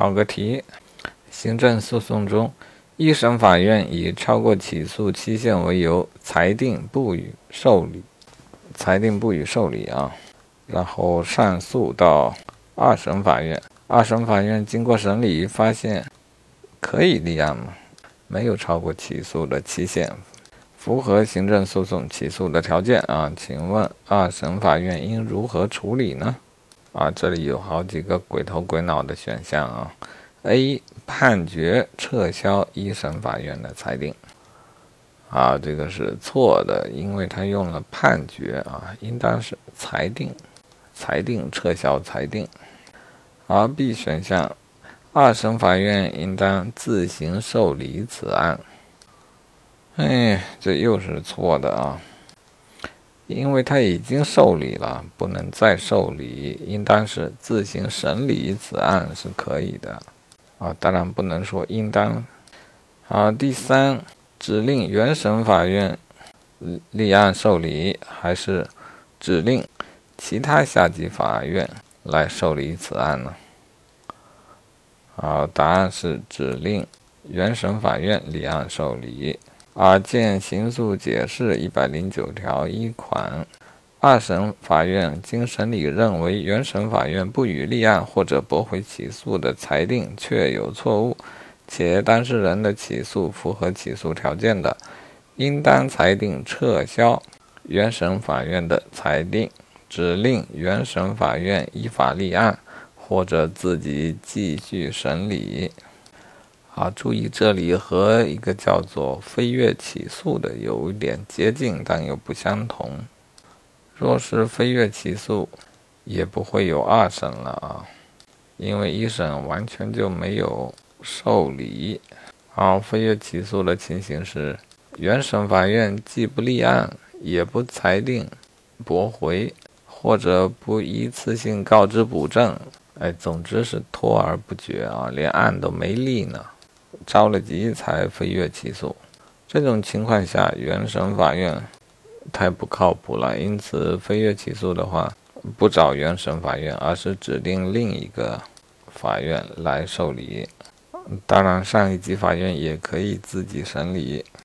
考个题：行政诉讼中，一审法院以超过起诉期限为由，裁定不予受理，裁定不予受理啊。然后上诉到二审法院，二审法院经过审理，发现可以立案吗，没有超过起诉的期限，符合行政诉讼起诉的条件啊。请问二审法院应如何处理呢？啊，这里有好几个鬼头鬼脑的选项啊。A 判决撤销一审法院的裁定，啊，这个是错的，因为他用了判决啊，应当是裁定，裁定撤销裁定。而 B 选项，二审法院应当自行受理此案，哎，这又是错的啊。因为他已经受理了，不能再受理，应当是自行审理此案是可以的，啊，当然不能说应当。好，第三，指令原审法院立案受理，还是指令其他下级法院来受理此案呢？好，答案是指令原审法院立案受理。而见刑诉解释一百零九条一款，二审法院经审理认为原审法院不予立案或者驳回起诉的裁定确有错误，且当事人的起诉符合起诉条件的，应当裁定撤销原审法院的裁定，指令原审法院依法立案或者自己继续审理。啊，注意这里和一个叫做飞跃起诉的有一点接近，但又不相同。若是飞跃起诉，也不会有二审了啊，因为一审完全就没有受理。啊，飞跃起诉的情形是，原审法院既不立案，也不裁定驳回，或者不一次性告知补正，哎，总之是拖而不决啊，连案都没立呢。着了急才飞跃起诉，这种情况下，原审法院太不靠谱了。因此，飞跃起诉的话，不找原审法院，而是指定另一个法院来受理。当然，上一级法院也可以自己审理。